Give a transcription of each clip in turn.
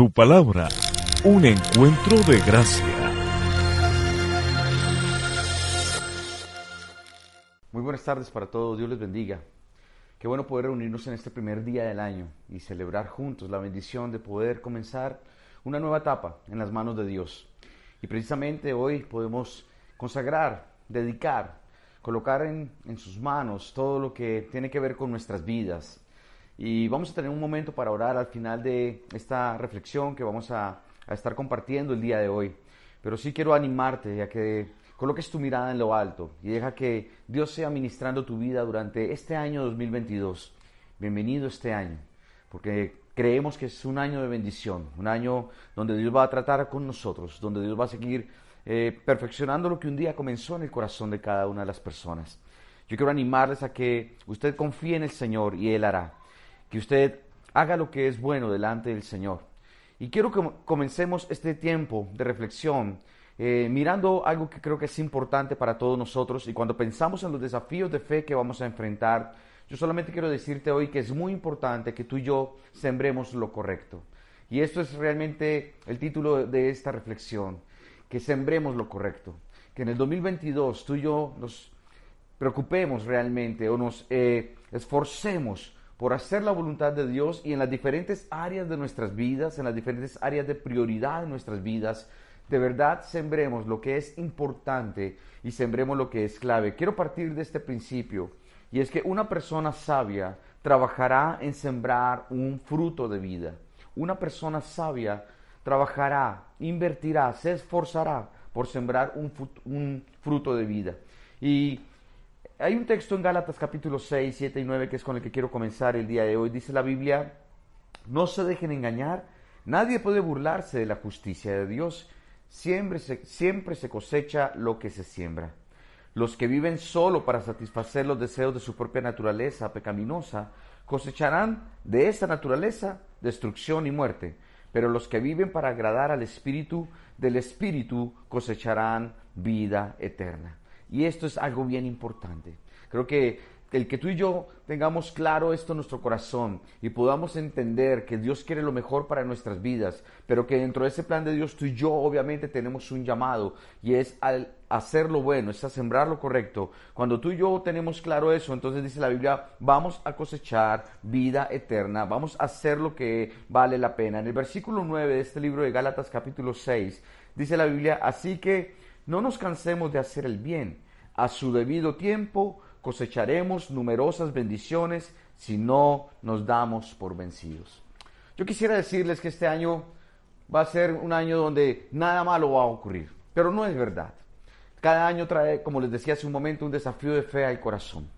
Tu palabra, un encuentro de gracia. Muy buenas tardes para todos, Dios les bendiga. Qué bueno poder reunirnos en este primer día del año y celebrar juntos la bendición de poder comenzar una nueva etapa en las manos de Dios. Y precisamente hoy podemos consagrar, dedicar, colocar en, en sus manos todo lo que tiene que ver con nuestras vidas, y vamos a tener un momento para orar al final de esta reflexión que vamos a, estar compartiendo el día de hoy. Pero sí quiero animarte a que coloques tu mirada en lo alto y deja que Dios sea ministrando tu vida durante este año 2022. Bienvenido este año, porque creemos que es un año de bendición, un año donde Dios va a tratar con nosotros, donde Dios va a seguir eh, perfeccionando lo que un día comenzó en el corazón de cada una de las personas. Yo quiero animarles a que usted confíe en el Señor y Él hará que usted haga lo que es bueno delante del Señor. Y quiero que comencemos este tiempo de reflexión eh, mirando algo que creo que es importante para todos nosotros y cuando pensamos en los desafíos de fe que vamos a enfrentar, yo solamente quiero decirte hoy que es muy importante que tú y yo sembremos lo correcto. Y esto es realmente el título de esta reflexión, que sembremos lo correcto. Que en el 2022 tú y yo nos preocupemos realmente o nos eh, esforcemos por hacer la voluntad de Dios y en las diferentes áreas de nuestras vidas, en las diferentes áreas de prioridad de nuestras vidas, de verdad sembremos lo que es importante y sembremos lo que es clave. Quiero partir de este principio y es que una persona sabia trabajará en sembrar un fruto de vida. Una persona sabia trabajará, invertirá, se esforzará por sembrar un, fruto de vida. Y hay un texto en Gálatas capítulo 6, 7 y 9 que es con el que quiero comenzar el día de hoy. Dice la Biblia, no se dejen engañar, nadie puede burlarse de la justicia de Dios, siempre se, siempre se cosecha lo que se siembra. Los que viven solo para satisfacer los deseos de su propia naturaleza pecaminosa, cosecharán de esa naturaleza destrucción y muerte, pero los que viven para agradar al Espíritu, del Espíritu cosecharán vida eterna. Y esto es algo bien importante. Creo que el que tú y yo tengamos claro esto en nuestro corazón y podamos entender que Dios quiere lo mejor para nuestras vidas, pero que dentro de ese plan de Dios tú y yo obviamente tenemos un llamado y es al hacer lo bueno, es a sembrar lo correcto. Cuando tú y yo tenemos claro eso, entonces dice la Biblia, vamos a cosechar vida eterna, vamos a hacer lo que vale la pena. En el versículo 9 de este libro de Gálatas capítulo 6 dice la Biblia, así que no nos cansemos de hacer el bien. A su debido tiempo cosecharemos numerosas bendiciones si no nos damos por vencidos. Yo quisiera decirles que este año va a ser un año donde nada malo va a ocurrir, pero no es verdad. Cada año trae, como les decía hace un momento, un desafío de fe al corazón.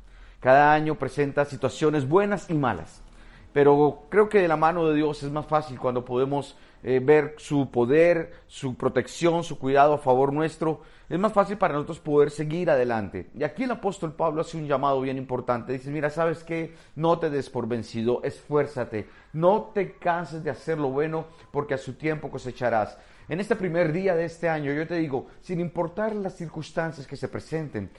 Cada año presenta situaciones buenas y malas. Pero creo que de la mano de Dios es más fácil cuando podemos eh, ver su poder, su protección, su cuidado a favor nuestro. Es más fácil para nosotros poder seguir adelante. Y aquí el apóstol Pablo hace un llamado bien importante. Dice, mira, ¿sabes qué? No te des por vencido, esfuérzate. No te canses de hacer lo bueno porque a su tiempo cosecharás. En este primer día de este año yo te digo, sin importar las circunstancias que se presenten,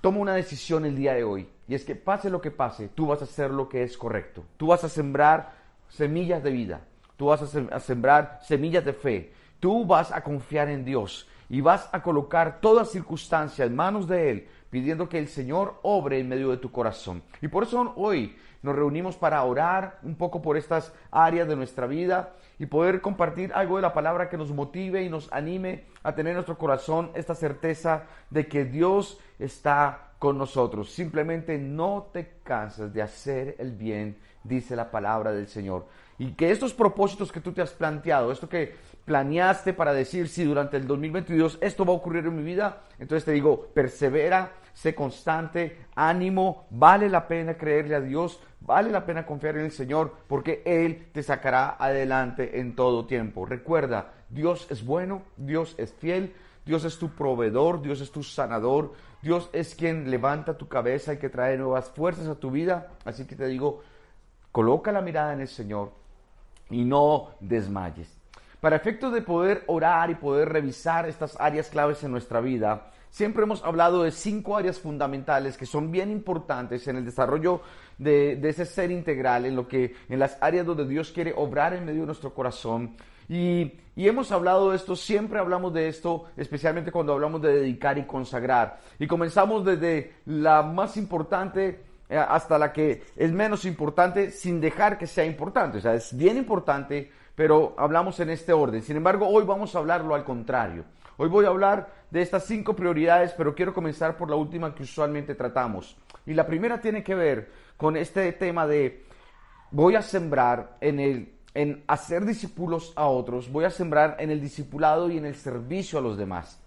toma una decisión el día de hoy. Y es que pase lo que pase, tú vas a hacer lo que es correcto. Tú vas a sembrar semillas de vida. Tú vas a sembrar semillas de fe. Tú vas a confiar en Dios y vas a colocar toda circunstancia en manos de Él, pidiendo que el Señor obre en medio de tu corazón. Y por eso hoy nos reunimos para orar un poco por estas áreas de nuestra vida y poder compartir algo de la palabra que nos motive y nos anime a tener en nuestro corazón esta certeza de que Dios está con nosotros. Simplemente no te canses de hacer el bien, dice la palabra del Señor. Y que estos propósitos que tú te has planteado, esto que planeaste para decir si durante el 2022 esto va a ocurrir en mi vida, entonces te digo, persevera, sé constante, ánimo, vale la pena creerle a Dios, vale la pena confiar en el Señor, porque Él te sacará adelante en todo tiempo. Recuerda, Dios es bueno, Dios es fiel, Dios es tu proveedor, Dios es tu sanador, Dios es quien levanta tu cabeza y que trae nuevas fuerzas a tu vida. Así que te digo, coloca la mirada en el Señor, y no desmayes. Para efectos de poder orar y poder revisar estas áreas claves en nuestra vida, siempre hemos hablado de cinco áreas fundamentales que son bien importantes en el desarrollo de, ese ser integral, en lo que, en las áreas donde Dios quiere obrar en medio de nuestro corazón. Y, y, hemos hablado de esto, siempre hablamos de esto, especialmente cuando hablamos de dedicar y consagrar. Y comenzamos desde la más importante eh, hasta la que es menos importante sin dejar que sea importante. O sea, es bien importante, pero hablamos en este orden. Sin embargo, hoy vamos a hablarlo al contrario. Hoy voy a hablar de estas cinco prioridades, pero quiero comenzar por la última que usualmente tratamos. Y la primera tiene que ver con este tema de voy a sembrar en el en hacer discípulos a otros, voy a sembrar en el discipulado y en el servicio a los demás.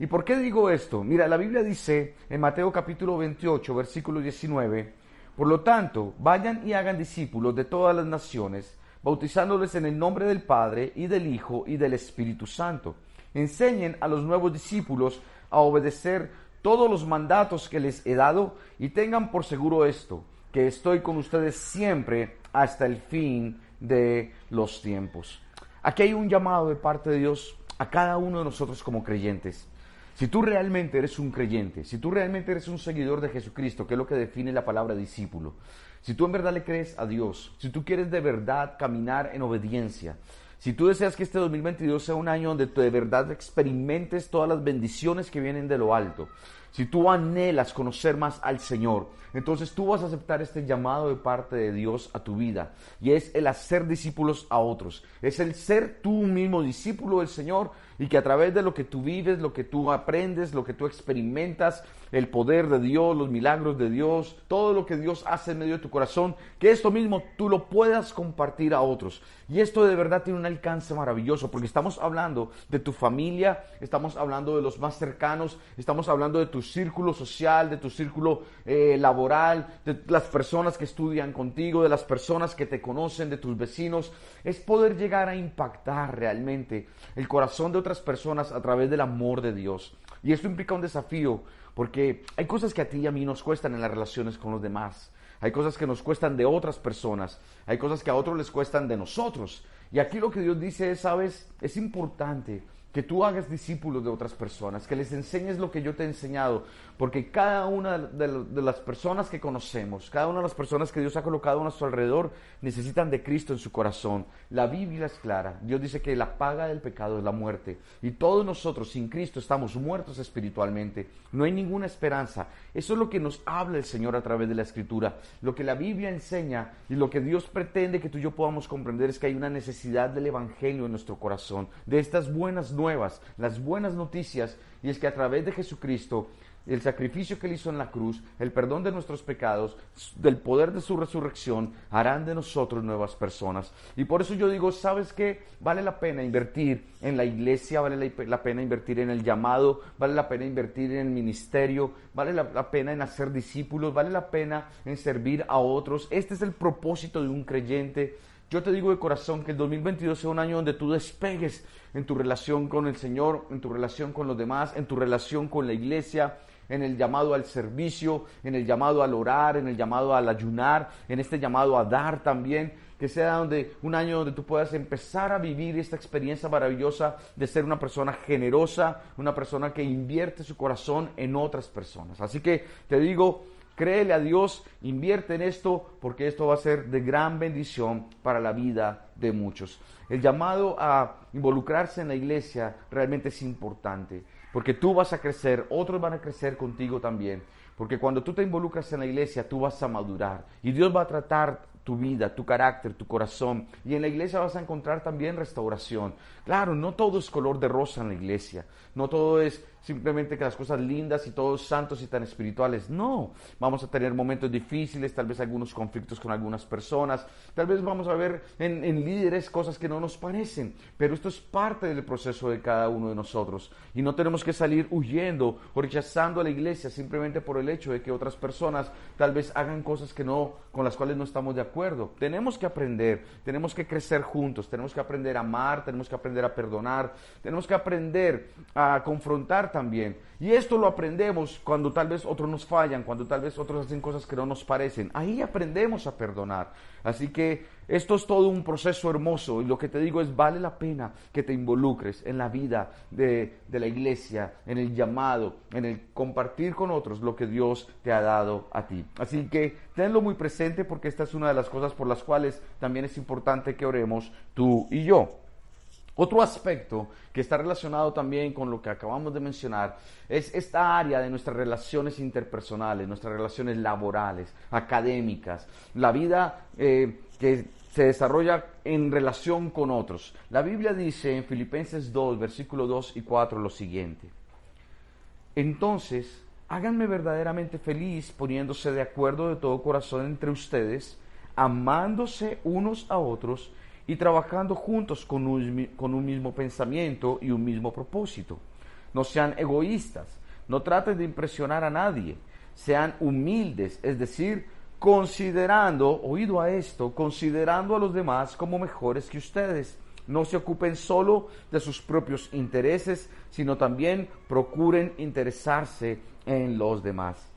¿Y por qué digo esto? Mira, la Biblia dice en Mateo capítulo 28, versículo 19, por lo tanto, vayan y hagan discípulos de todas las naciones, bautizándoles en el nombre del Padre y del Hijo y del Espíritu Santo. Enseñen a los nuevos discípulos a obedecer todos los mandatos que les he dado y tengan por seguro esto, que estoy con ustedes siempre hasta el fin de los tiempos. Aquí hay un llamado de parte de Dios a cada uno de nosotros como creyentes. Si tú realmente eres un creyente, si tú realmente eres un seguidor de Jesucristo, que es lo que define la palabra discípulo, si tú en verdad le crees a Dios, si tú quieres de verdad caminar en obediencia, si tú deseas que este 2022 sea un año donde de verdad experimentes todas las bendiciones que vienen de lo alto, si tú anhelas conocer más al Señor, entonces tú vas a aceptar este llamado de parte de Dios a tu vida. Y es el hacer discípulos a otros. Es el ser tú mismo discípulo del Señor y que a través de lo que tú vives, lo que tú aprendes, lo que tú experimentas, el poder de Dios, los milagros de Dios, todo lo que Dios hace en medio de tu corazón, que esto mismo tú lo puedas compartir a otros. Y esto de verdad tiene un alcance maravilloso, porque estamos hablando de tu familia, estamos hablando de los más cercanos, estamos hablando de tu círculo social, de tu círculo eh, laboral, de las personas que estudian contigo, de las personas que te conocen, de tus vecinos. Es poder llegar a impactar realmente el corazón de otras personas a través del amor de Dios. Y esto implica un desafío, porque hay cosas que a ti y a mí nos cuestan en las relaciones con los demás. Hay cosas que nos cuestan de otras personas. Hay cosas que a otros les cuestan de nosotros. Y aquí lo que Dios dice es, sabes, es importante que tú hagas discípulos de otras personas, que les enseñes lo que yo te he enseñado, porque cada una de, las personas que conocemos, cada una de las personas que Dios ha colocado a nuestro alrededor, necesitan de Cristo en su corazón. La Biblia es clara. Dios dice que la paga del pecado es la muerte. Y todos nosotros sin Cristo estamos muertos espiritualmente. No hay ninguna esperanza. Eso es lo que nos habla el Señor a través de la Escritura. Lo que la Biblia enseña y lo que Dios pretende que tú y yo podamos comprender es que hay una necesidad del Evangelio en nuestro corazón, de estas buenas nuevas, las buenas noticias, y es que a través de Jesucristo el sacrificio que él hizo en la cruz, el perdón de nuestros pecados, del poder de su resurrección, harán de nosotros nuevas personas. Y por eso yo digo, ¿sabes qué? Vale la pena invertir en la iglesia, vale la, pena invertir en el llamado, vale la pena invertir en el ministerio, vale la, la pena en hacer discípulos, vale la pena en servir a otros. Este es el propósito de un creyente. Yo te digo de corazón que el 2022 sea un año donde tú despegues en tu relación con el Señor, en tu relación con los demás, en tu relación con la iglesia, en el llamado al servicio, en el llamado al orar, en el llamado al ayunar, en este llamado a dar también, que sea donde un año donde tú puedas empezar a vivir esta experiencia maravillosa de ser una persona generosa, una persona que invierte su corazón en otras personas. Así que te digo, créele a Dios, invierte en esto, porque esto va a ser de gran bendición para la vida de muchos. El llamado a involucrarse en la iglesia realmente es importante. Porque tú vas a crecer, otros van a crecer contigo también. Porque cuando tú te involucras en la iglesia, tú vas a madurar. Y Dios va a tratar tu vida, tu carácter, tu corazón. Y en la iglesia vas a encontrar también restauración. Claro, no todo es color de rosa en la iglesia. No todo es simplemente que las cosas lindas y todos santos y tan espirituales. No, vamos a tener momentos difíciles, tal vez algunos conflictos con algunas personas, tal vez vamos a ver en, líderes cosas que no nos parecen, pero esto es parte del proceso de cada uno de nosotros. Y no tenemos que salir huyendo o rechazando a la iglesia simplemente por el hecho de que otras personas tal vez hagan cosas que no, con las cuales no estamos de acuerdo. Tenemos que aprender, tenemos que crecer juntos, tenemos que aprender a amar, tenemos que aprender a perdonar, tenemos que aprender a confrontar Y esto lo aprendemos cuando tal vez otros nos fallan, cuando tal vez otros hacen cosas que no nos parecen. Ahí aprendemos a perdonar. Así que Esto es todo un proceso hermoso y lo que te digo es, vale la pena que te involucres en la vida de, de, la iglesia, en el llamado, en el compartir con otros lo que Dios te ha dado a ti. Así que tenlo muy presente porque esta es una de las cosas por las cuales también es importante que oremos tú y yo. Otro aspecto que está relacionado también con lo que acabamos de mencionar es esta área de nuestras relaciones interpersonales, nuestras relaciones laborales, académicas, la vida eh, que se desarrolla en relación con otros. La Biblia dice en Filipenses 2, versículo 2 y 4 lo siguiente. Entonces, háganme verdaderamente feliz poniéndose de acuerdo de todo corazón entre ustedes, amándose unos a otros, y trabajando juntos con un, con un mismo pensamiento y un mismo propósito. No sean egoístas, no traten de impresionar a nadie, sean humildes, es decir, considerando, oído a esto, considerando a los demás como mejores que ustedes. No se ocupen solo de sus propios intereses, sino también procuren interesarse en los demás.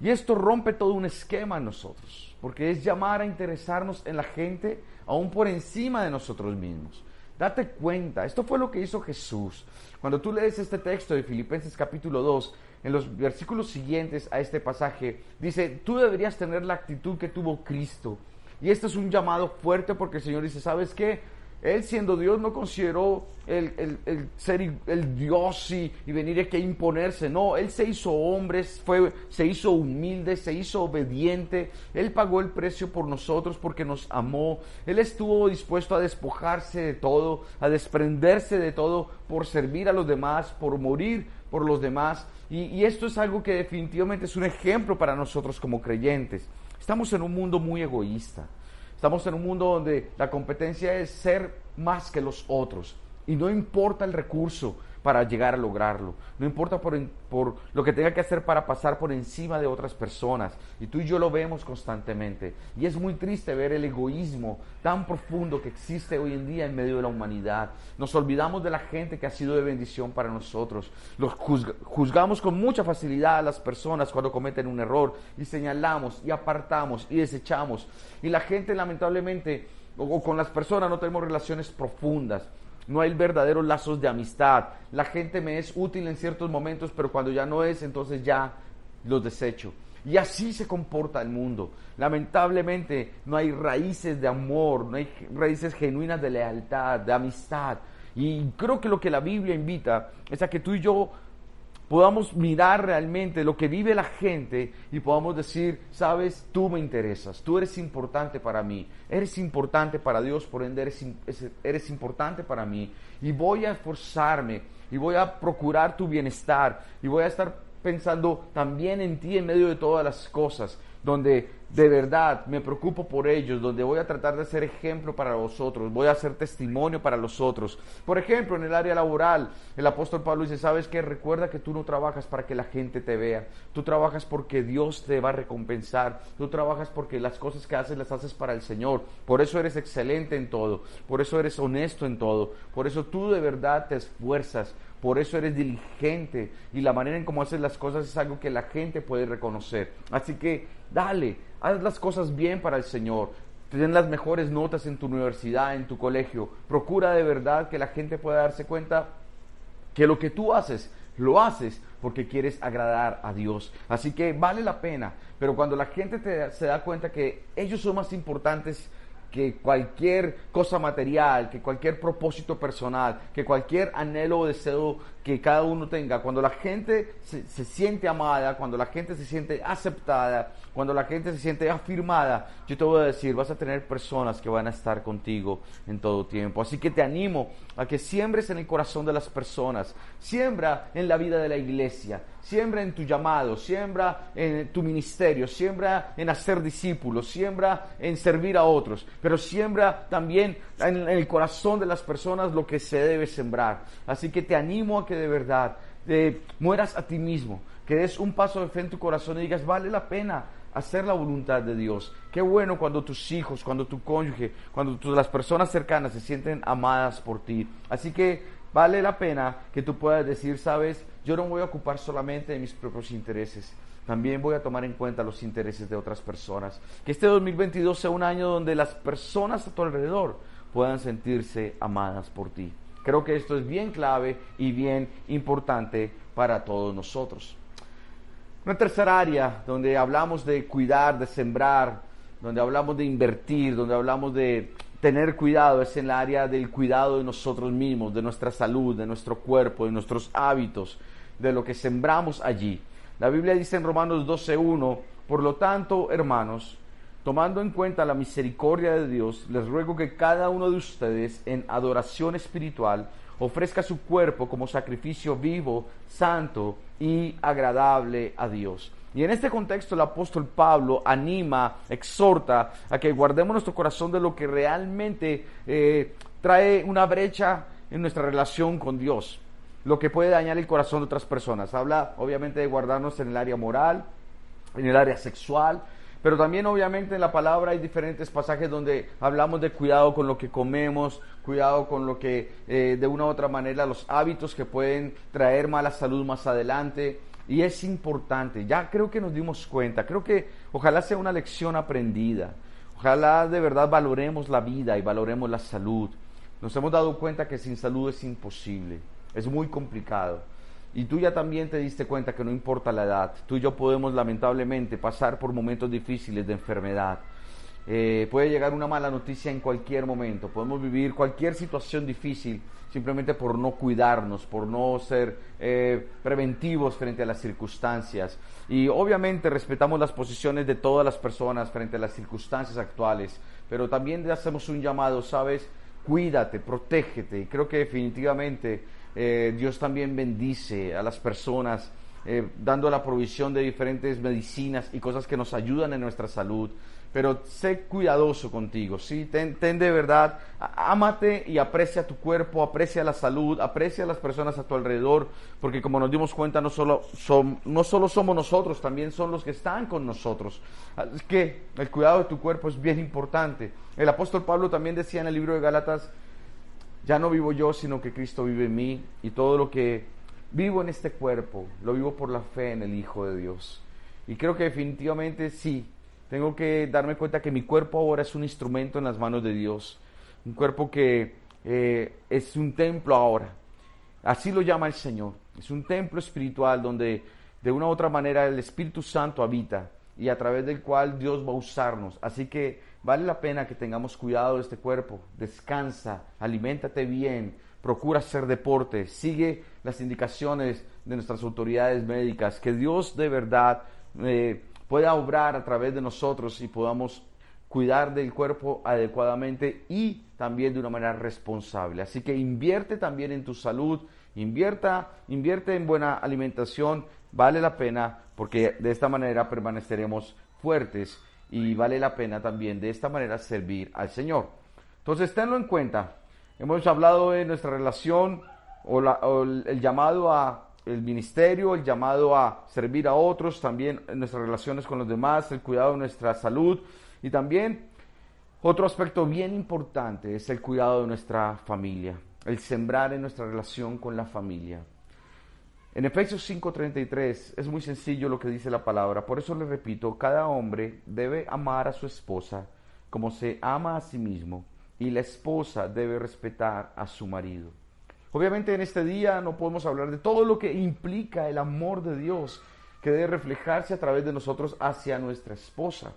Y esto rompe todo un esquema en nosotros, porque es llamar a interesarnos en la gente aún por encima de nosotros mismos. Date cuenta, esto fue lo que hizo Jesús. Cuando tú lees este texto de Filipenses capítulo 2, en los versículos siguientes a este pasaje, dice, tú deberías tener la actitud que tuvo Cristo. Y este es un llamado fuerte porque el Señor dice, ¿sabes qué? Él siendo Dios no consideró el, ser el Dios y, venir aquí a imponerse. No, Él se hizo hombre, fue, se hizo humilde, se hizo obediente. Él pagó el precio por nosotros porque nos amó. Él estuvo dispuesto a despojarse de todo, a desprenderse de todo por servir a los demás, por morir por los demás. Y, y esto es algo que definitivamente es un ejemplo para nosotros como creyentes. Estamos en un mundo muy egoísta. Estamos en un mundo donde la competencia es ser más que los otros. Y no importa el recurso, para llegar a lograrlo. No importa por, lo que tenga que hacer para pasar por encima de otras personas. Y tú y yo lo vemos constantemente. Y es muy triste ver el egoísmo tan profundo que existe hoy en día en medio de la humanidad. Nos olvidamos de la gente que ha sido de bendición para nosotros. Los juzgamos con mucha facilidad a las personas cuando cometen un error y señalamos y apartamos y desechamos. Y la gente lamentablemente o con las personas no tenemos relaciones profundas no hay verdaderos lazos de amistad. La gente me es útil en ciertos momentos, pero cuando ya no es, entonces ya los desecho. Y así se comporta el mundo. Lamentablemente no hay raíces de amor, no hay raíces genuinas de lealtad, de amistad. Y creo que lo que la Biblia invita es a que tú y yo podamos mirar realmente lo que vive la gente y podamos decir, sabes, tú me interesas, tú eres importante para mí, eres importante para Dios, por ende eres, eres importante para mí y voy a esforzarme y voy a procurar tu bienestar y voy a estar pensando también en ti en medio de todas las cosas donde de verdad me preocupo por ellos, donde voy a tratar de ser ejemplo para vosotros, voy a ser testimonio para los otros. Por ejemplo, en el área laboral, el apóstol Pablo dice, ¿sabes qué? Recuerda que tú no trabajas para que la gente te vea, tú trabajas porque Dios te va a recompensar, tú trabajas porque las cosas que haces las haces para el Señor, por eso eres excelente en todo, por eso eres honesto en todo, por eso tú de verdad te esfuerzas, por eso eres diligente y la manera en cómo haces las cosas es algo que la gente puede reconocer. Así que dale, haz las cosas bien para el Señor. Ten las mejores notas en tu universidad, en tu colegio. Procura de verdad que la gente pueda darse cuenta que lo que tú haces, lo haces porque quieres agradar a Dios. Así que vale la pena. Pero cuando la gente se da cuenta que ellos son más importantes que cualquier cosa material, que cualquier propósito personal, que cualquier anhelo o deseo que cada uno tenga, cuando la gente se, siente amada, cuando la gente se siente aceptada, cuando la gente se siente afirmada, yo te voy a decir, vas a tener personas que van a estar contigo en todo tiempo. Así que te animo a que siembres en el corazón de las personas, siembra en la vida de la iglesia, siembra en tu llamado, siembra en tu ministerio, siembra en hacer discípulos, siembra en servir a otros, pero siembra también en el corazón de las personas lo que se debe sembrar. Así que te animo a que de verdad te mueras a ti mismo, que des un paso de fe en tu corazón y digas, vale la pena hacer la voluntad de Dios. Qué bueno cuando tus hijos, cuando tu cónyuge, cuando las personas cercanas se sienten amadas por ti. Así que vale la pena que tú puedas decir, sabes, yo no voy a ocupar solamente de mis propios intereses. también voy a tomar en cuenta los intereses de otras personas. Que este 2022 sea un año donde las personas a tu alrededor puedan sentirse amadas por ti. Creo que esto es bien clave y bien importante para todos nosotros. Una tercera área donde hablamos de cuidar, de sembrar, donde hablamos de invertir, donde hablamos de tener cuidado es en el área del cuidado de nosotros mismos, de nuestra salud, de nuestro cuerpo, de nuestros hábitos, de lo que sembramos allí. La Biblia dice en Romanos 12.1, por lo tanto, hermanos, tomando en cuenta la misericordia de Dios, les ruego que cada uno de ustedes en adoración espiritual ofrezca su cuerpo como sacrificio vivo, santo y agradable a Dios. Y en este contexto el apóstol Pablo anima, exhorta a que guardemos nuestro corazón de lo que realmente eh, trae una brecha en nuestra relación con Dios, lo que puede dañar el corazón de otras personas. Habla obviamente de guardarnos en el área moral, en el área sexual, pero también obviamente en la palabra hay diferentes pasajes donde hablamos de cuidado con lo que comemos, cuidado con lo que eh, de una u otra manera los hábitos que pueden traer mala salud más adelante. Y es importante, ya creo que nos dimos cuenta, creo que ojalá sea una lección aprendida, ojalá de verdad valoremos la vida y valoremos la salud. Nos hemos dado cuenta que sin salud es imposible, es muy complicado. Y tú ya también te diste cuenta que no importa la edad, tú y yo podemos lamentablemente pasar por momentos difíciles de enfermedad. Eh, puede llegar una mala noticia en cualquier momento, podemos vivir cualquier situación difícil simplemente por no cuidarnos, por no ser eh, preventivos frente a las circunstancias. Y obviamente respetamos las posiciones de todas las personas frente a las circunstancias actuales, pero también le hacemos un llamado, ¿sabes? Cuídate, protégete. Y creo que definitivamente eh, Dios también bendice a las personas. Eh, dando la provisión de diferentes medicinas y cosas que nos ayudan en nuestra salud pero sé cuidadoso contigo, ¿sí? Ten, de verdad, ámate y aprecia tu cuerpo, aprecia la salud, aprecia las personas a tu alrededor, porque como nos dimos cuenta, no solo, son, no solo somos nosotros, también son los que están con nosotros. Es que el cuidado de tu cuerpo es bien importante. El apóstol Pablo también decía en el libro de Gálatas, ya no vivo yo, sino que Cristo vive en mí, y todo lo que vivo en este cuerpo, lo vivo por la fe en el Hijo de Dios. Y creo que definitivamente sí, tengo que darme cuenta que mi cuerpo ahora es un instrumento en las manos de Dios. Un cuerpo que eh, es un templo ahora. Así lo llama el Señor. Es un templo espiritual donde de una u otra manera el Espíritu Santo habita y a través del cual Dios va a usarnos. Así que vale la pena que tengamos cuidado de este cuerpo. Descansa, aliméntate bien, procura hacer deporte, sigue las indicaciones de nuestras autoridades médicas. Que Dios de verdad eh, pueda obrar a través de nosotros y podamos cuidar del cuerpo adecuadamente y también de una manera responsable. Así que invierte también en tu salud, invierta, invierte en buena alimentación, vale la pena porque de esta manera permaneceremos fuertes y vale la pena también de esta manera servir al Señor. Entonces, tenlo en cuenta. Hemos hablado de nuestra relación o, o el llamado a el ministerio, el llamado a servir a otros, también nuestras relaciones con los demás, el cuidado de nuestra salud y también otro aspecto bien importante es el cuidado de nuestra familia, el sembrar en nuestra relación con la familia. En Efesios 5:33 es muy sencillo lo que dice la palabra, por eso le repito, cada hombre debe amar a su esposa como se ama a sí mismo y la esposa debe respetar a su marido. Obviamente en este día no podemos hablar de todo lo que implica el amor de Dios que debe reflejarse a través de nosotros hacia nuestra esposa.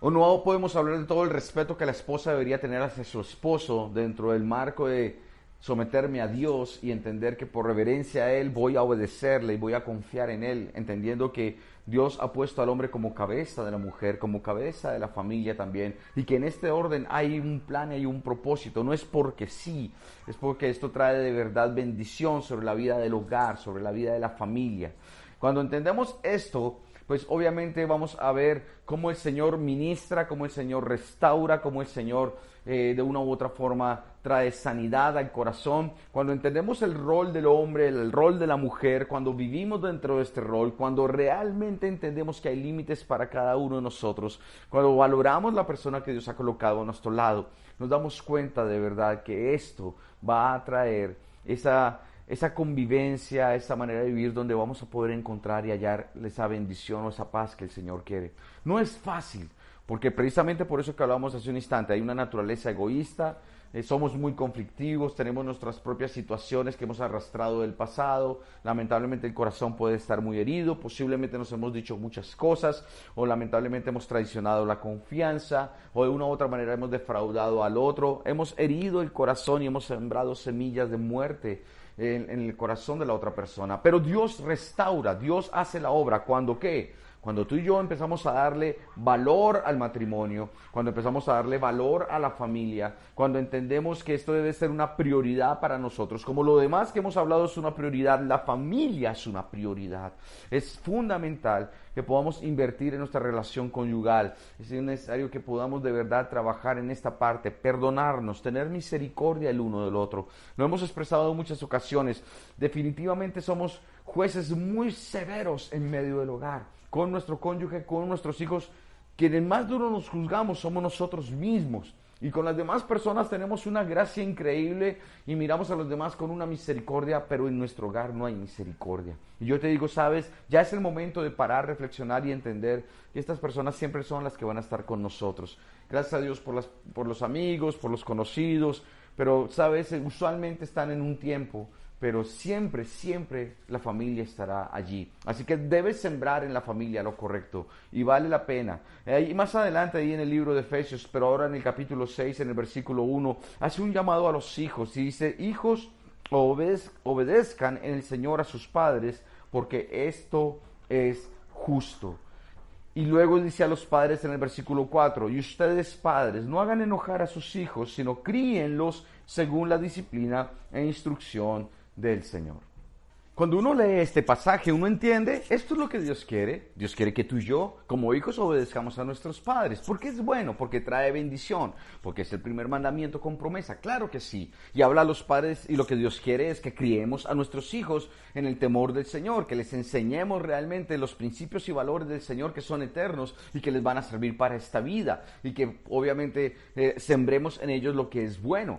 O no podemos hablar de todo el respeto que la esposa debería tener hacia su esposo dentro del marco de someterme a Dios y entender que por reverencia a Él voy a obedecerle y voy a confiar en Él, entendiendo que Dios ha puesto al hombre como cabeza de la mujer, como cabeza de la familia también, y que en este orden hay un plan y hay un propósito, no es porque sí, es porque esto trae de verdad bendición sobre la vida del hogar, sobre la vida de la familia. Cuando entendemos esto, pues obviamente vamos a ver cómo el Señor ministra, cómo el Señor restaura, cómo el Señor eh, de una u otra forma trae sanidad al corazón. Cuando entendemos el rol del hombre, el rol de la mujer, cuando vivimos dentro de este rol, cuando realmente entendemos que hay límites para cada uno de nosotros, cuando valoramos la persona que Dios ha colocado a nuestro lado, nos damos cuenta de verdad que esto va a traer esa esa convivencia, esa manera de vivir donde vamos a poder encontrar y hallar esa bendición o esa paz que el Señor quiere. No es fácil, porque precisamente por eso que hablábamos hace un instante, hay una naturaleza egoísta, eh, somos muy conflictivos, tenemos nuestras propias situaciones que hemos arrastrado del pasado, lamentablemente el corazón puede estar muy herido, posiblemente nos hemos dicho muchas cosas o lamentablemente hemos traicionado la confianza o de una u otra manera hemos defraudado al otro, hemos herido el corazón y hemos sembrado semillas de muerte en, en el corazón de la otra persona. Pero Dios restaura, Dios hace la obra cuando qué? Cuando tú y yo empezamos a darle valor al matrimonio, cuando empezamos a darle valor a la familia, cuando entendemos que esto debe ser una prioridad para nosotros, como lo demás que hemos hablado es una prioridad, la familia es una prioridad. Es fundamental que podamos invertir en nuestra relación conyugal. Es necesario que podamos de verdad trabajar en esta parte, perdonarnos, tener misericordia el uno del otro. Lo hemos expresado en muchas ocasiones. Definitivamente somos jueces muy severos en medio del hogar con nuestro cónyuge, con nuestros hijos, quienes más duro nos juzgamos somos nosotros mismos. Y con las demás personas tenemos una gracia increíble y miramos a los demás con una misericordia, pero en nuestro hogar no hay misericordia. Y yo te digo, sabes, ya es el momento de parar, reflexionar y entender que estas personas siempre son las que van a estar con nosotros. Gracias a Dios por, las, por los amigos, por los conocidos, pero sabes, usualmente están en un tiempo pero siempre, siempre la familia estará allí. Así que debes sembrar en la familia lo correcto y vale la pena. Eh, y más adelante ahí en el libro de Efesios, pero ahora en el capítulo 6, en el versículo 1, hace un llamado a los hijos y dice, hijos, obedezcan en el Señor a sus padres, porque esto es justo. Y luego dice a los padres en el versículo 4, y ustedes padres, no hagan enojar a sus hijos, sino críenlos según la disciplina e instrucción del Señor. Cuando uno lee este pasaje, uno entiende, esto es lo que Dios quiere. Dios quiere que tú y yo, como hijos, obedezcamos a nuestros padres. Porque es bueno, porque trae bendición, porque es el primer mandamiento con promesa. Claro que sí. Y habla a los padres y lo que Dios quiere es que criemos a nuestros hijos en el temor del Señor, que les enseñemos realmente los principios y valores del Señor que son eternos y que les van a servir para esta vida. Y que obviamente eh, sembremos en ellos lo que es bueno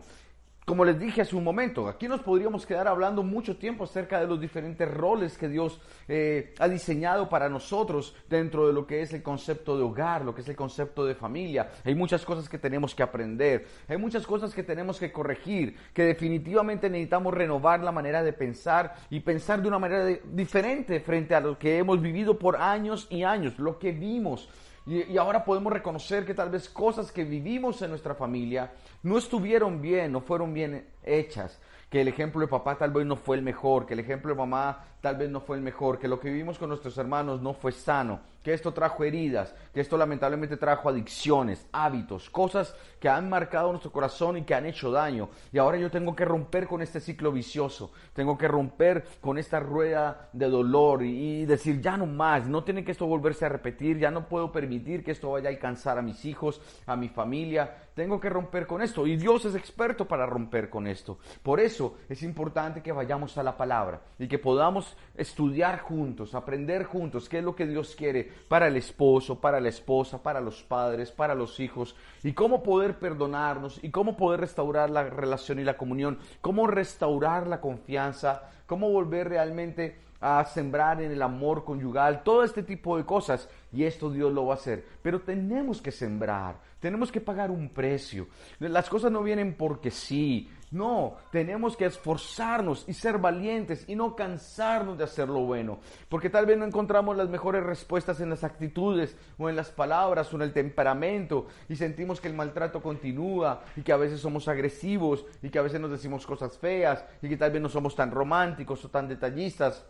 como les dije hace un momento, aquí nos podríamos quedar hablando mucho tiempo acerca de los diferentes roles que Dios eh, ha diseñado para nosotros dentro de lo que es el concepto de hogar, lo que es el concepto de familia. Hay muchas cosas que tenemos que aprender, hay muchas cosas que tenemos que corregir, que definitivamente necesitamos renovar la manera de pensar y pensar de una manera diferente frente a lo que hemos vivido por años y años, lo que vimos. Y, ahora podemos reconocer que tal vez cosas que vivimos en nuestra familia no estuvieron bien, no fueron bien hechas, que el ejemplo de papá tal vez no fue el mejor, que el ejemplo de mamá tal vez no fue el mejor, que lo que vivimos con nuestros hermanos no fue sano, que esto trajo heridas, que esto lamentablemente trajo adicciones, hábitos, cosas que han marcado nuestro corazón y que han hecho daño. Y ahora yo tengo que romper con este ciclo vicioso, tengo que romper con esta rueda de dolor y, decir, ya no más, no tiene que esto volverse a repetir, ya no puedo permitir que esto vaya a alcanzar a mis hijos, a mi familia, tengo que romper con esto. Y Dios es experto para romper con esto. Por eso es importante que vayamos a la palabra y que podamos estudiar juntos, aprender juntos qué es lo que Dios quiere para el esposo, para la esposa, para los padres, para los hijos, y cómo poder perdonarnos y cómo poder restaurar la relación y la comunión, cómo restaurar la confianza, cómo volver realmente a sembrar en el amor conyugal, todo este tipo de cosas. Y esto Dios lo va a hacer. Pero tenemos que sembrar, tenemos que pagar un precio. Las cosas no vienen porque sí. No, tenemos que esforzarnos y ser valientes y no cansarnos de hacer lo bueno. Porque tal vez no encontramos las mejores respuestas en las actitudes o en las palabras o en el temperamento y sentimos que el maltrato continúa y que a veces somos agresivos y que a veces nos decimos cosas feas y que tal vez no somos tan románticos o tan detallistas.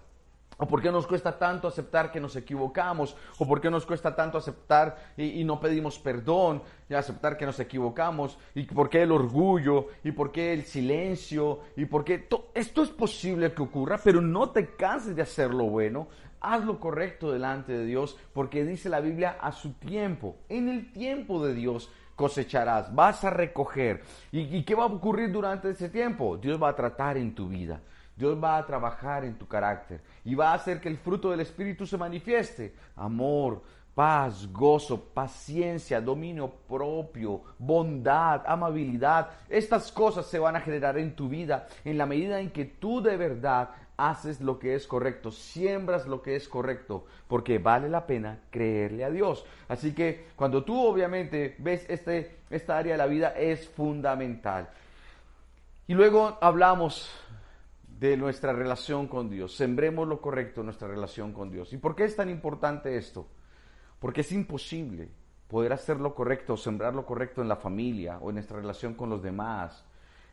¿O por qué nos cuesta tanto aceptar que nos equivocamos? ¿O por qué nos cuesta tanto aceptar y, no pedimos perdón y aceptar que nos equivocamos? ¿Y por qué el orgullo? ¿Y por qué el silencio? ¿Y por qué esto es posible que ocurra? Pero no te canses de hacer lo bueno. Haz lo correcto delante de Dios porque dice la Biblia a su tiempo. En el tiempo de Dios cosecharás, vas a recoger. ¿Y, ¿Y qué va a ocurrir durante ese tiempo? Dios va a tratar en tu vida. Dios va a trabajar en tu carácter y va a hacer que el fruto del Espíritu se manifieste. Amor, paz, gozo, paciencia, dominio propio, bondad, amabilidad. Estas cosas se van a generar en tu vida en la medida en que tú de verdad haces lo que es correcto, siembras lo que es correcto, porque vale la pena creerle a Dios. Así que cuando tú obviamente ves este, esta área de la vida es fundamental. Y luego hablamos de nuestra relación con Dios. Sembremos lo correcto en nuestra relación con Dios. ¿Y por qué es tan importante esto? Porque es imposible poder hacer lo correcto, sembrar lo correcto en la familia o en nuestra relación con los demás,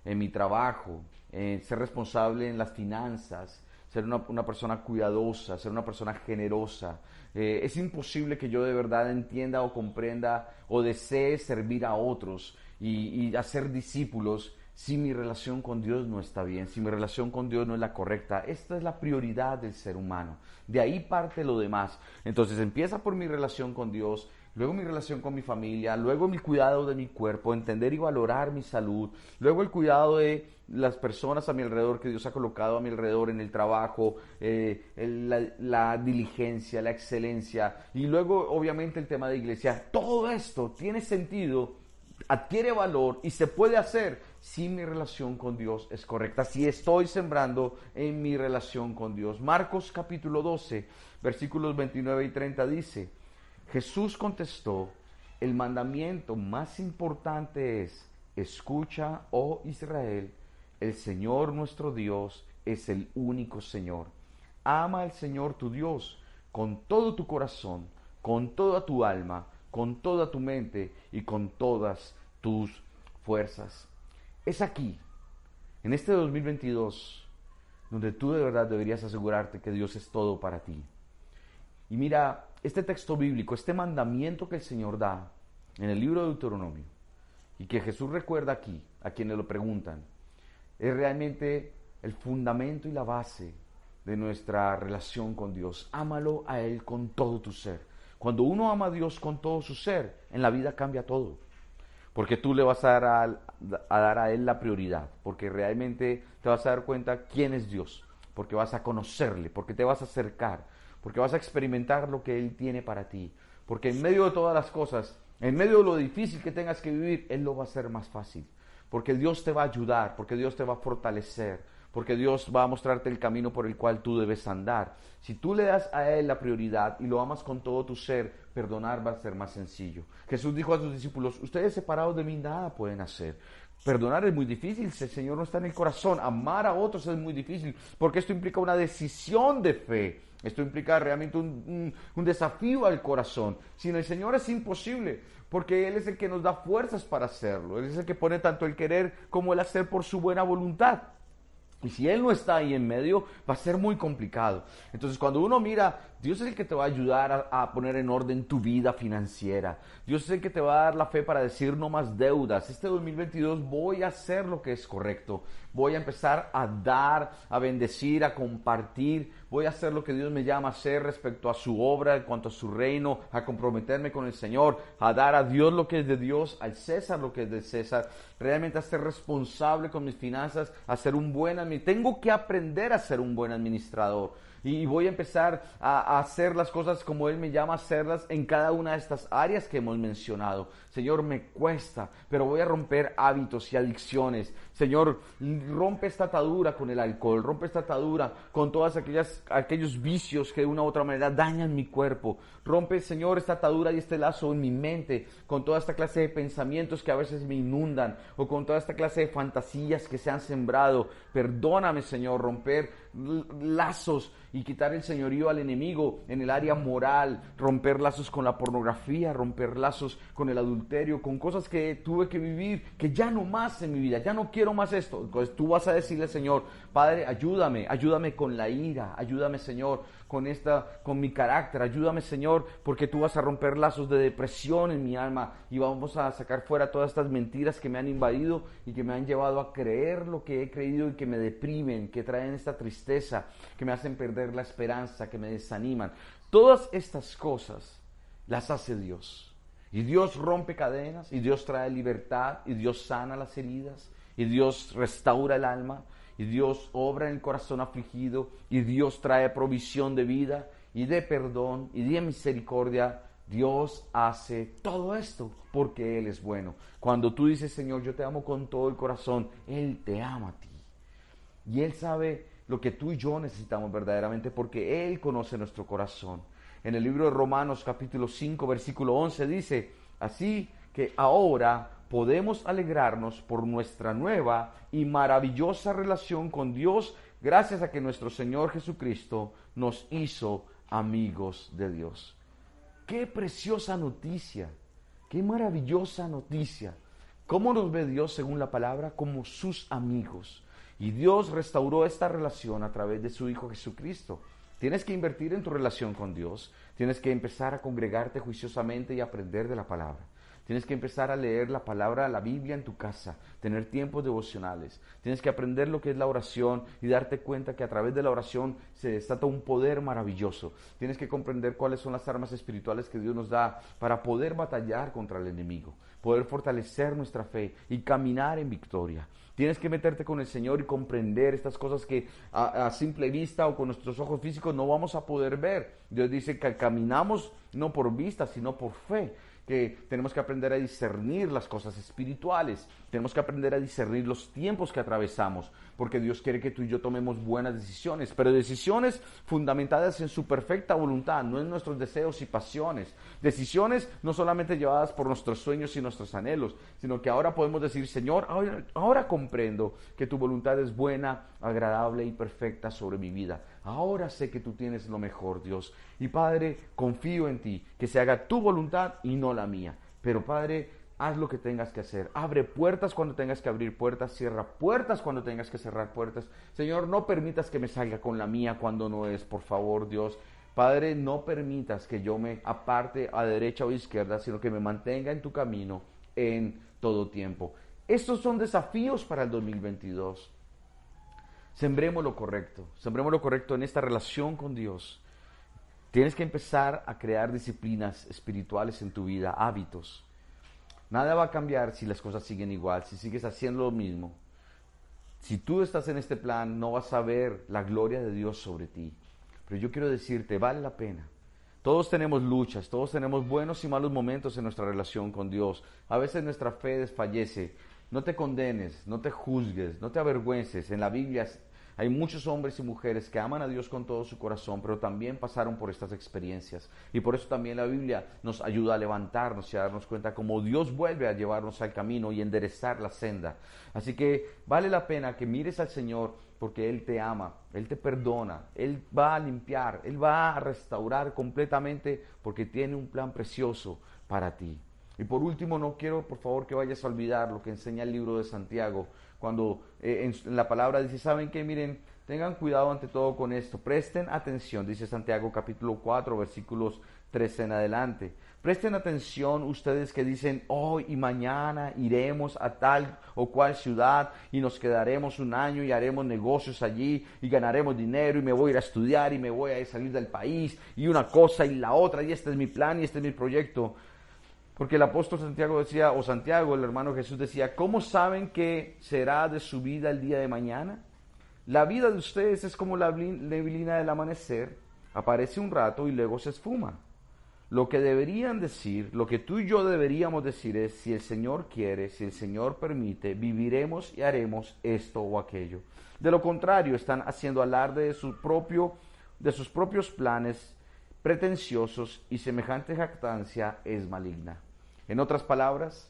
en mi trabajo, en ser responsable en las finanzas, ser una, persona cuidadosa, ser una persona generosa. Eh, es imposible que yo de verdad entienda o comprenda o desee servir a otros y, y hacer discípulos si mi relación con Dios no está bien, si mi relación con Dios no es la correcta. Esta es la prioridad del ser humano. De ahí parte lo demás. Entonces empieza por mi relación con Dios, luego mi relación con mi familia, luego mi cuidado de mi cuerpo, entender y valorar mi salud, luego el cuidado de las personas a mi alrededor que Dios ha colocado a mi alrededor en el trabajo, eh, la, la, diligencia, la excelencia y luego obviamente el tema de iglesia. Todo esto tiene sentido, adquiere valor y se puede hacer si mi relación con Dios es correcta, si estoy sembrando en mi relación con Dios. Marcos capítulo 12, versículos 29 y 30 dice, Jesús contestó, el mandamiento más importante es, escucha, oh Israel, el Señor nuestro Dios es el único Señor. Ama al Señor tu Dios con todo tu corazón, con toda tu alma, con toda tu mente y con todas tus fuerzas. Es aquí, en este 2022, donde tú de verdad deberías asegurarte que Dios es todo para ti. Y mira, este texto bíblico, este mandamiento que el Señor da en el libro de Deuteronomio y que Jesús recuerda aquí a quienes lo preguntan, es realmente el fundamento y la base de nuestra relación con Dios. Ámalo a Él con todo tu ser. Cuando uno ama a Dios con todo su ser, en la vida cambia todo porque tú le vas a dar a, dar a Él la prioridad, porque realmente te vas a dar cuenta quién es Dios, porque vas a conocerle, porque te vas a acercar, porque vas a experimentar lo que Él tiene para ti, porque en medio de todas las cosas, en medio de lo difícil que tengas que vivir, Él lo va a hacer más fácil, porque Dios te va a ayudar, porque Dios te va a fortalecer, porque Dios va a mostrarte el camino por el cual tú debes andar. Si tú le das a Él la prioridad y lo amas con todo tu ser, perdonar va a ser más sencillo. Jesús dijo a sus discípulos, ustedes separados de mí nada pueden hacer. Perdonar es muy difícil, si el Señor no está en el corazón. Amar a otros es muy difícil, porque esto implica una decisión de fe. Esto implica realmente un, desafío al corazón. Sin el Señor es imposible, porque Él es el que nos da fuerzas para hacerlo. Él es el que pone tanto el querer como el hacer por su buena voluntad. Y si Él no está ahí en medio, va a ser muy complicado. Entonces, cuando uno mira, Dios es el que te va a ayudar a, poner en orden tu vida financiera. Dios es el que te va a dar la fe para decir no más deudas. Este 2022 voy a hacer lo que es correcto. Voy a empezar a dar, a bendecir, a compartir. Voy a hacer lo que Dios me llama a hacer respecto a su obra, en cuanto a su reino, a comprometerme con el Señor, a dar a Dios lo que es de Dios, al César lo que es de César. Realmente a ser responsable con mis finanzas, a ser un buen administrador. Tengo que aprender a ser un buen administrador y voy a empezar a, hacer las cosas como Él me llama a hacerlas en cada una de estas áreas que hemos mencionado. Señor, me cuesta, pero voy a romper hábitos y adicciones. Señor, rompe esta atadura con el alcohol, rompe esta atadura con todos aquellos vicios que de una u otra manera dañan mi cuerpo. Rompe, Señor, esta atadura y este lazo en mi mente con toda esta clase de pensamientos que a veces me inundan o con toda esta clase de fantasías que se han sembrado. Perdóname, Señor, romper lazos y quitar el señorío al enemigo en el área moral, romper lazos con la pornografía, romper lazos con el adulterio, con cosas que tuve que vivir, que ya no más en mi vida, ya no quiero más esto. Entonces tú vas a decirle, Señor, Padre, ayúdame, ayúdame con la ira, ayúdame, Señor, con esta, con mi carácter. Ayúdame, Señor, porque tú vas a romper lazos de depresión en mi alma y vamos a sacar fuera todas estas mentiras que me han invadido y que me han llevado a creer lo que he creído y que me deprimen, que traen esta tristeza, que me hacen perder la esperanza, que me desaniman. Todas estas cosas las hace Dios. Y Dios rompe cadenas, y Dios trae libertad, y Dios sana las heridas, y Dios restaura el alma, y Dios obra en el corazón afligido y Dios trae provisión de vida y de perdón y de misericordia Dios hace todo esto porque Él es bueno. Cuando tú dices, Señor, yo te amo con todo el corazón, Él te ama a ti. Y Él sabe lo que tú y yo necesitamos verdaderamente porque Él conoce nuestro corazón. En el libro de Romanos capítulo 5 versículo 11 dice, así que ahora podemos alegrarnos por nuestra nueva y maravillosa relación con Dios gracias a que nuestro Señor Jesucristo nos hizo amigos de Dios. Qué preciosa noticia, qué maravillosa noticia. ¿Cómo nos ve Dios según la palabra? Como sus amigos. Y Dios restauró esta relación a través de su Hijo Jesucristo. Tienes que invertir en tu relación con Dios. Tienes que empezar a congregarte juiciosamente y aprender de la palabra. Tienes que empezar a leer la palabra, la Biblia en tu casa, tener tiempos devocionales. Tienes que aprender lo que es la oración y darte cuenta que a través de la oración se desata un poder maravilloso. Tienes que comprender cuáles son las armas espirituales que Dios nos da para poder batallar contra el enemigo, poder fortalecer nuestra fe y caminar en victoria. Tienes que meterte con el Señor y comprender estas cosas que a, a, simple vista o con nuestros ojos físicos no vamos a poder ver. Dios dice que caminamos no por vista, sino por fe que tenemos que aprender a discernir las cosas espirituales, tenemos que aprender a discernir los tiempos que atravesamos, porque Dios quiere que tú y yo tomemos buenas decisiones, pero decisiones fundamentadas en su perfecta voluntad, no en nuestros deseos y pasiones. Decisiones no solamente llevadas por nuestros sueños y nuestros anhelos, sino que ahora podemos decir, Señor, ahora, ahora comprendo que tu voluntad es buena, agradable y perfecta sobre mi vida. Ahora sé que tú tienes lo mejor, Dios. Y Padre, confío en ti, que se haga tu voluntad y no la mía. Pero Padre, haz lo que tengas que hacer. Abre puertas cuando tengas que abrir puertas, cierra puertas cuando tengas que cerrar puertas. Señor, no permitas que me salga con la mía cuando no es, por favor, Dios. Padre, no permitas que yo me aparte a derecha o izquierda, sino que me mantenga en tu camino en todo tiempo. Estos son desafíos para el 2022. Sembremos lo correcto, sembremos lo correcto en esta relación con Dios. Tienes que empezar a crear disciplinas espirituales en tu vida, hábitos. Nada va a cambiar si las cosas siguen igual, si sigues haciendo lo mismo. Si tú estás en este plan, no vas a ver la gloria de Dios sobre ti. Pero yo quiero decirte, vale la pena. Todos tenemos luchas, todos tenemos buenos y malos momentos en nuestra relación con Dios. A veces nuestra fe desfallece. No te condenes, no te juzgues, no te avergüences. En la Biblia hay muchos hombres y mujeres que aman a Dios con todo su corazón, pero también pasaron por estas experiencias. Y por eso también la Biblia nos ayuda a levantarnos y a darnos cuenta cómo Dios vuelve a llevarnos al camino y enderezar la senda. Así que vale la pena que mires al Señor porque Él te ama, Él te perdona, Él va a limpiar, Él va a restaurar completamente porque tiene un plan precioso para ti. Y por último, no quiero por favor que vayas a olvidar lo que enseña el libro de Santiago, cuando eh, en, la palabra dice, ¿saben qué? Miren, tengan cuidado ante todo con esto, presten atención, dice Santiago capítulo 4, versículos 13 en adelante. Presten atención ustedes que dicen, hoy y mañana iremos a tal o cual ciudad y nos quedaremos un año y haremos negocios allí y ganaremos dinero y me voy a ir a estudiar y me voy a salir del país y una cosa y la otra y este es mi plan y este es mi proyecto. Porque el apóstol Santiago decía, o Santiago, el hermano Jesús decía, ¿cómo saben que será de su vida el día de mañana? La vida de ustedes es como la neblina del amanecer, aparece un rato y luego se esfuma. Lo que deberían decir, lo que tú y yo deberíamos decir es, si el Señor quiere, si el Señor permite, viviremos y haremos esto o aquello. De lo contrario, están haciendo alarde de, propio, de sus propios planes pretenciosos y semejante jactancia es maligna. En otras palabras,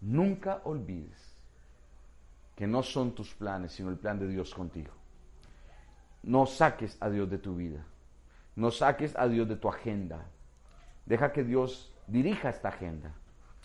nunca olvides que no son tus planes, sino el plan de Dios contigo. No saques a Dios de tu vida. No saques a Dios de tu agenda. Deja que Dios dirija esta agenda.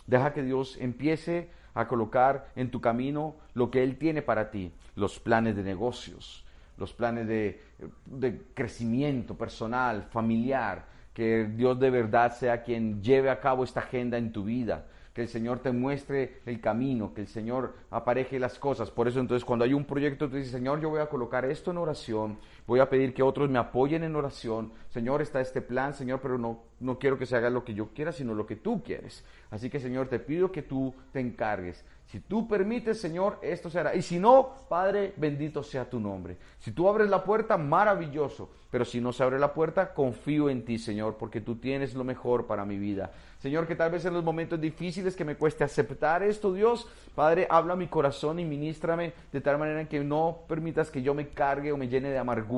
Deja que Dios empiece a colocar en tu camino lo que Él tiene para ti, los planes de negocios, los planes de, de crecimiento personal, familiar, que Dios de verdad sea quien lleve a cabo esta agenda en tu vida, que el Señor te muestre el camino, que el Señor apareje las cosas. Por eso entonces cuando hay un proyecto, tú dices, Señor, yo voy a colocar esto en oración, voy a pedir que otros me apoyen en oración. Señor, está este plan, Señor, pero no, no quiero que se haga lo que yo quiera, sino lo que tú quieres. Así que, Señor, te pido que tú te encargues. Si tú permites, Señor, esto será. Y si no, Padre, bendito sea tu nombre. Si tú abres la puerta, maravilloso. Pero si no se abre la puerta, confío en ti, Señor, porque tú tienes lo mejor para mi vida. Señor, que tal vez en los momentos difíciles que me cueste aceptar esto, Dios, Padre, habla a mi corazón y ministrame de tal manera que no permitas que yo me cargue o me llene de amargura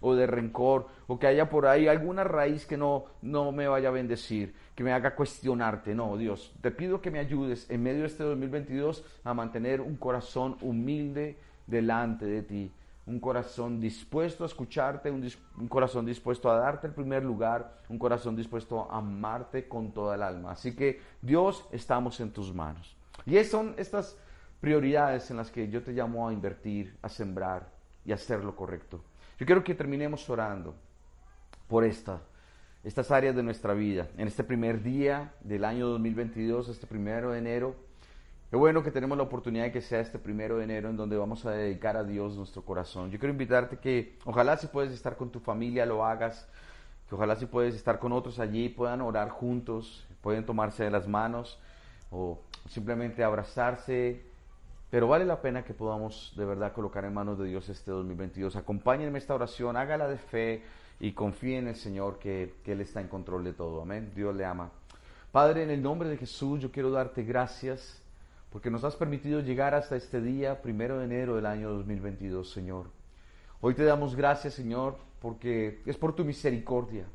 o de rencor o que haya por ahí alguna raíz que no, no me vaya a bendecir que me haga cuestionarte. No, Dios, te pido que me ayudes en medio de este 2022 a mantener un corazón humilde delante de ti, un corazón dispuesto a escucharte, un, un, corazón dispuesto a darte el primer lugar, un corazón dispuesto a amarte con toda el alma. Así que Dios, estamos en tus manos. Y son estas prioridades en las que yo te llamo a invertir, a sembrar y a hacer lo correcto. Yo quiero que terminemos orando por esta estas áreas de nuestra vida. En este primer día del año 2022, este primero de enero, qué bueno que tenemos la oportunidad de que sea este primero de enero en donde vamos a dedicar a Dios nuestro corazón. Yo quiero invitarte que ojalá si puedes estar con tu familia lo hagas, que ojalá si puedes estar con otros allí, puedan orar juntos, pueden tomarse de las manos o simplemente abrazarse. Pero vale la pena que podamos de verdad colocar en manos de Dios este 2022. Acompáñenme esta oración, hágala de fe, y confíe en el Señor que, Él está en control de todo. Amén. Dios le ama. Padre, en el nombre de Jesús, yo quiero darte gracias porque nos has permitido llegar hasta este día, primero de enero del año 2022, Señor. Hoy te damos gracias, Señor, porque es por tu misericordia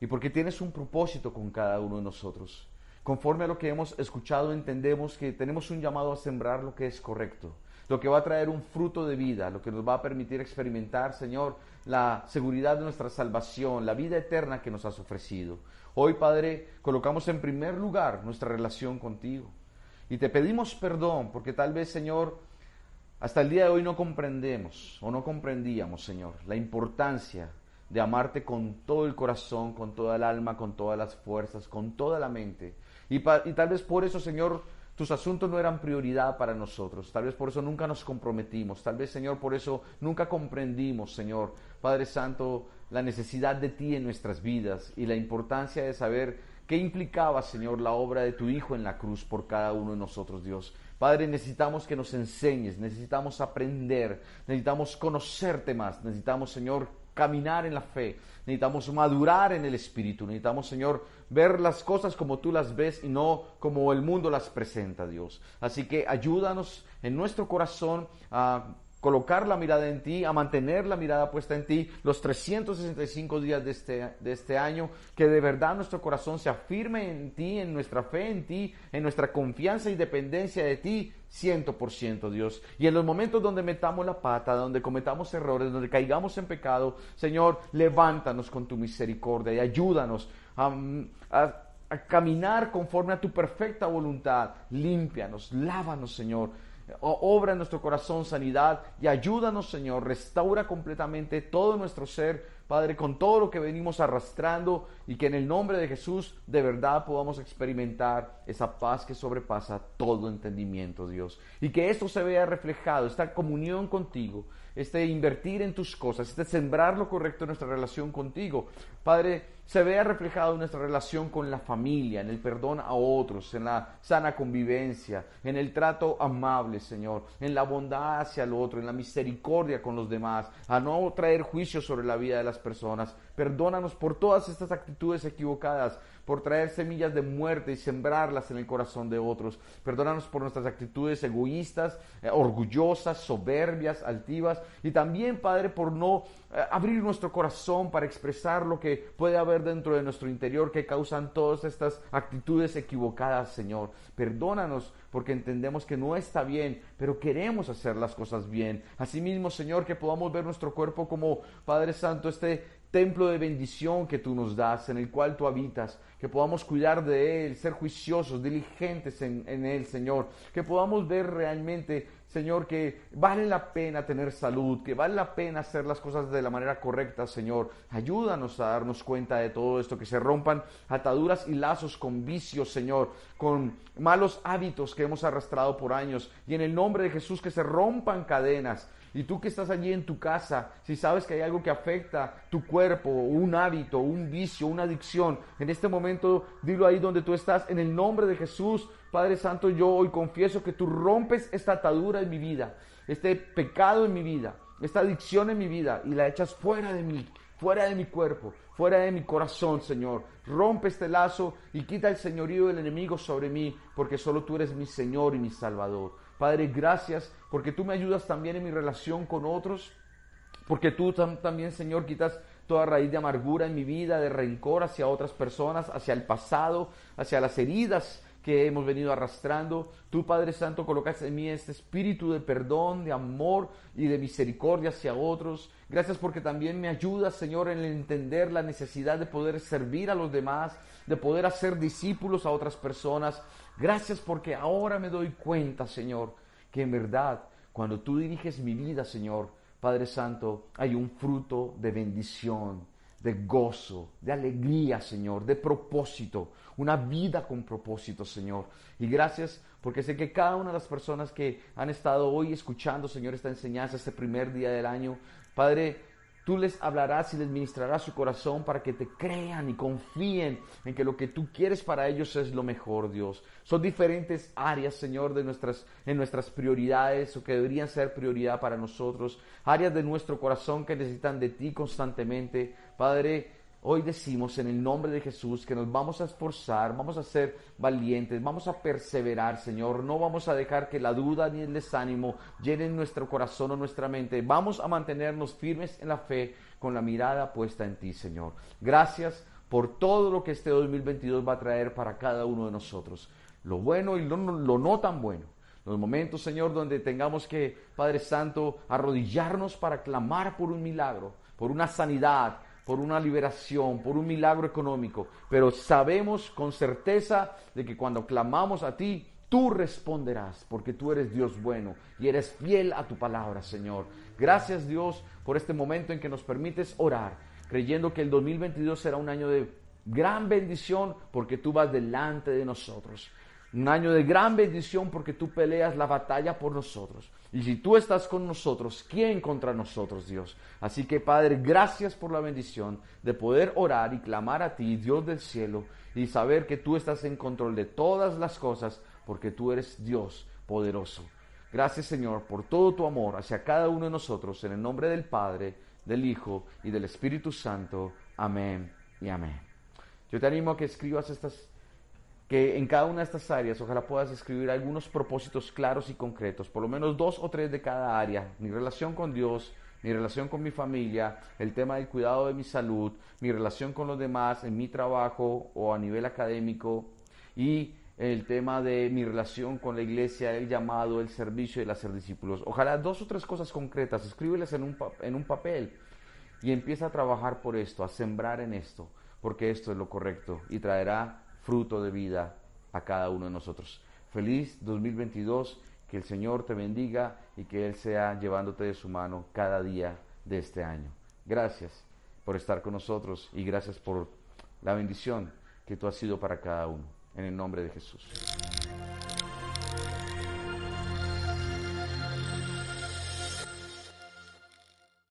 y porque tienes un propósito con cada uno de nosotros. Conforme a lo que hemos escuchado, entendemos que tenemos un llamado a sembrar lo que es correcto, lo que va a traer un fruto de vida, lo que nos va a permitir experimentar, Señor, la seguridad de nuestra salvación, la vida eterna que nos has ofrecido. Hoy, Padre, colocamos en primer lugar nuestra relación contigo. Y te pedimos perdón porque tal vez, Señor, hasta el día de hoy no comprendemos o no comprendíamos, Señor, la importancia de amarte con todo el corazón, con toda el alma, con todas las fuerzas, con toda la mente. Y, tal vez por eso, Señor, tus asuntos no eran prioridad para nosotros. Tal vez por eso nunca nos comprometimos. Tal vez, Señor, por eso nunca comprendimos, Señor, Padre Santo, la necesidad de ti en nuestras vidas y la importancia de saber qué implicaba, Señor, la obra de tu Hijo en la cruz por cada uno de nosotros, Dios. Padre, necesitamos que nos enseñes, necesitamos aprender, necesitamos conocerte más, necesitamos, Señor, caminar en la fe, necesitamos madurar en el Espíritu, necesitamos, Señor, ver las cosas como tú las ves y no como el mundo las presenta, Dios. Así que ayúdanos en nuestro corazón a colocar la mirada en ti, a mantener la mirada puesta en ti los 365 días de este, de este año, que de verdad nuestro corazón se afirme en ti, en nuestra fe en ti, en nuestra confianza y dependencia de ti, ciento por ciento, Dios. Y en los momentos donde metamos la pata, donde cometamos errores, donde caigamos en pecado, Señor, levántanos con tu misericordia y ayúdanos a, a caminar conforme a tu perfecta voluntad. Límpianos, lávanos, Señor obra en nuestro corazón sanidad y ayúdanos, Señor, restaura completamente todo nuestro ser, Padre, con todo lo que venimos arrastrando y que en el nombre de Jesús de verdad podamos experimentar esa paz que sobrepasa todo entendimiento, Dios. Y que esto se vea reflejado, esta comunión contigo, este invertir en tus cosas, este sembrar lo correcto en nuestra relación contigo. Padre, se vea reflejado en nuestra relación con la familia, en el perdón a otros, en la sana convivencia, en el trato amable, Señor, en la bondad hacia el otro, en la misericordia con los demás, a no traer juicio sobre la vida de las personas. Perdónanos por todas estas actitudes equivocadas, por traer semillas de muerte y sembrarlas en el corazón de otros. Perdónanos por nuestras actitudes egoístas, eh, orgullosas, soberbias, altivas. Y también, Padre, por no eh, abrir nuestro corazón para expresar lo que puede haber dentro de nuestro interior que causan todas estas actitudes equivocadas, Señor. Perdónanos porque entendemos que no está bien, pero queremos hacer las cosas bien. Asimismo, Señor, que podamos ver nuestro cuerpo como, Padre Santo, este templo de bendición que tú nos das, en el cual tú habitas, que podamos cuidar de Él, ser juiciosos, diligentes en, Él, Señor, que podamos ver realmente, Señor, que vale la pena tener salud, que vale la pena hacer las cosas de la manera correcta, Señor. Ayúdanos a darnos cuenta de todo esto, que se rompan ataduras y lazos con vicios, Señor, con malos hábitos que hemos arrastrado por años, y en el nombre de Jesús que se rompan cadenas Y tú que estás allí en tu casa, si sabes que hay algo que afecta tu cuerpo, un hábito, un vicio, una adicción, en este momento dilo ahí donde tú estás, en el nombre de Jesús, Padre Santo, yo hoy confieso que tú rompes esta atadura en mi vida, este pecado en mi vida, esta adicción en mi vida y la echas fuera de mí, fuera de mi cuerpo, fuera de mi corazón, Señor. Rompe este lazo y quita el señorío del enemigo sobre mí, porque solo tú eres mi Señor y mi Salvador. Padre, gracias porque tú me ayudas también en mi relación con otros, porque tú también, Señor, quitas toda raíz de amargura en mi vida, de rencor hacia otras personas, hacia el pasado, hacia las heridas que hemos venido arrastrando. Tú, Padre Santo, colocas en mí este espíritu de perdón, de amor y de misericordia hacia otros. Gracias porque también me ayudas, Señor, en entender la necesidad de poder servir a los demás, de poder hacer discípulos a otras personas. Gracias porque ahora me doy cuenta, Señor, que en verdad, cuando tú diriges mi vida, Señor, Padre Santo, hay un fruto de bendición, de gozo, de alegría, Señor, de propósito, una vida con propósito, Señor. Y gracias porque sé que cada una de las personas que han estado hoy escuchando, Señor, esta enseñanza, este primer día del año, Padre, Tú les hablarás y les ministrarás su corazón para que te crean y confíen en que lo que tú quieres para ellos es lo mejor, Dios. Son diferentes áreas, Señor, de nuestras, en nuestras prioridades o que deberían ser prioridad para nosotros. Áreas de nuestro corazón que necesitan de ti constantemente. Padre, Hoy decimos en el nombre de Jesús que nos vamos a esforzar, vamos a ser valientes, vamos a perseverar, Señor. No vamos a dejar que la duda ni el desánimo llenen nuestro corazón o nuestra mente. Vamos a mantenernos firmes en la fe con la mirada puesta en ti, Señor. Gracias por todo lo que este 2022 va a traer para cada uno de nosotros. Lo bueno y lo, no tan bueno. Los momentos, Señor, donde tengamos que, Padre Santo, arrodillarnos para clamar por un milagro, por una sanidad, por una liberación, por un milagro económico, pero sabemos con certeza de que cuando clamamos a ti, tú responderás, porque tú eres Dios bueno y eres fiel a tu palabra, Señor. Gracias Dios por este momento en que nos permites orar, creyendo que el 2022 será un año de gran bendición porque tú vas delante de nosotros. Un año de gran bendición porque tú peleas la batalla por nosotros. Y si tú estás con nosotros, ¿quién contra nosotros, Dios? Así que, Padre, gracias por la bendición de poder orar y clamar a ti, Dios del cielo, y saber que tú estás en control de todas las cosas porque tú eres Dios poderoso. Gracias, Señor, por todo tu amor hacia cada uno de nosotros, en el nombre del Padre, del Hijo y del Espíritu Santo. Amén y amén. Yo te animo a que escribas estas que en cada una de estas áreas ojalá puedas escribir algunos propósitos claros y concretos, por lo menos dos o tres de cada área, mi relación con Dios, mi relación con mi familia, el tema del cuidado de mi salud, mi relación con los demás en mi trabajo o a nivel académico y el tema de mi relación con la iglesia, el llamado, el servicio y el hacer discípulos. Ojalá dos o tres cosas concretas, escríbeles en un, en un papel y empieza a trabajar por esto, a sembrar en esto, porque esto es lo correcto y traerá fruto de vida a cada uno de nosotros. Feliz 2022, que el Señor te bendiga y que Él sea llevándote de su mano cada día de este año. Gracias por estar con nosotros y gracias por la bendición que tú has sido para cada uno. En el nombre de Jesús.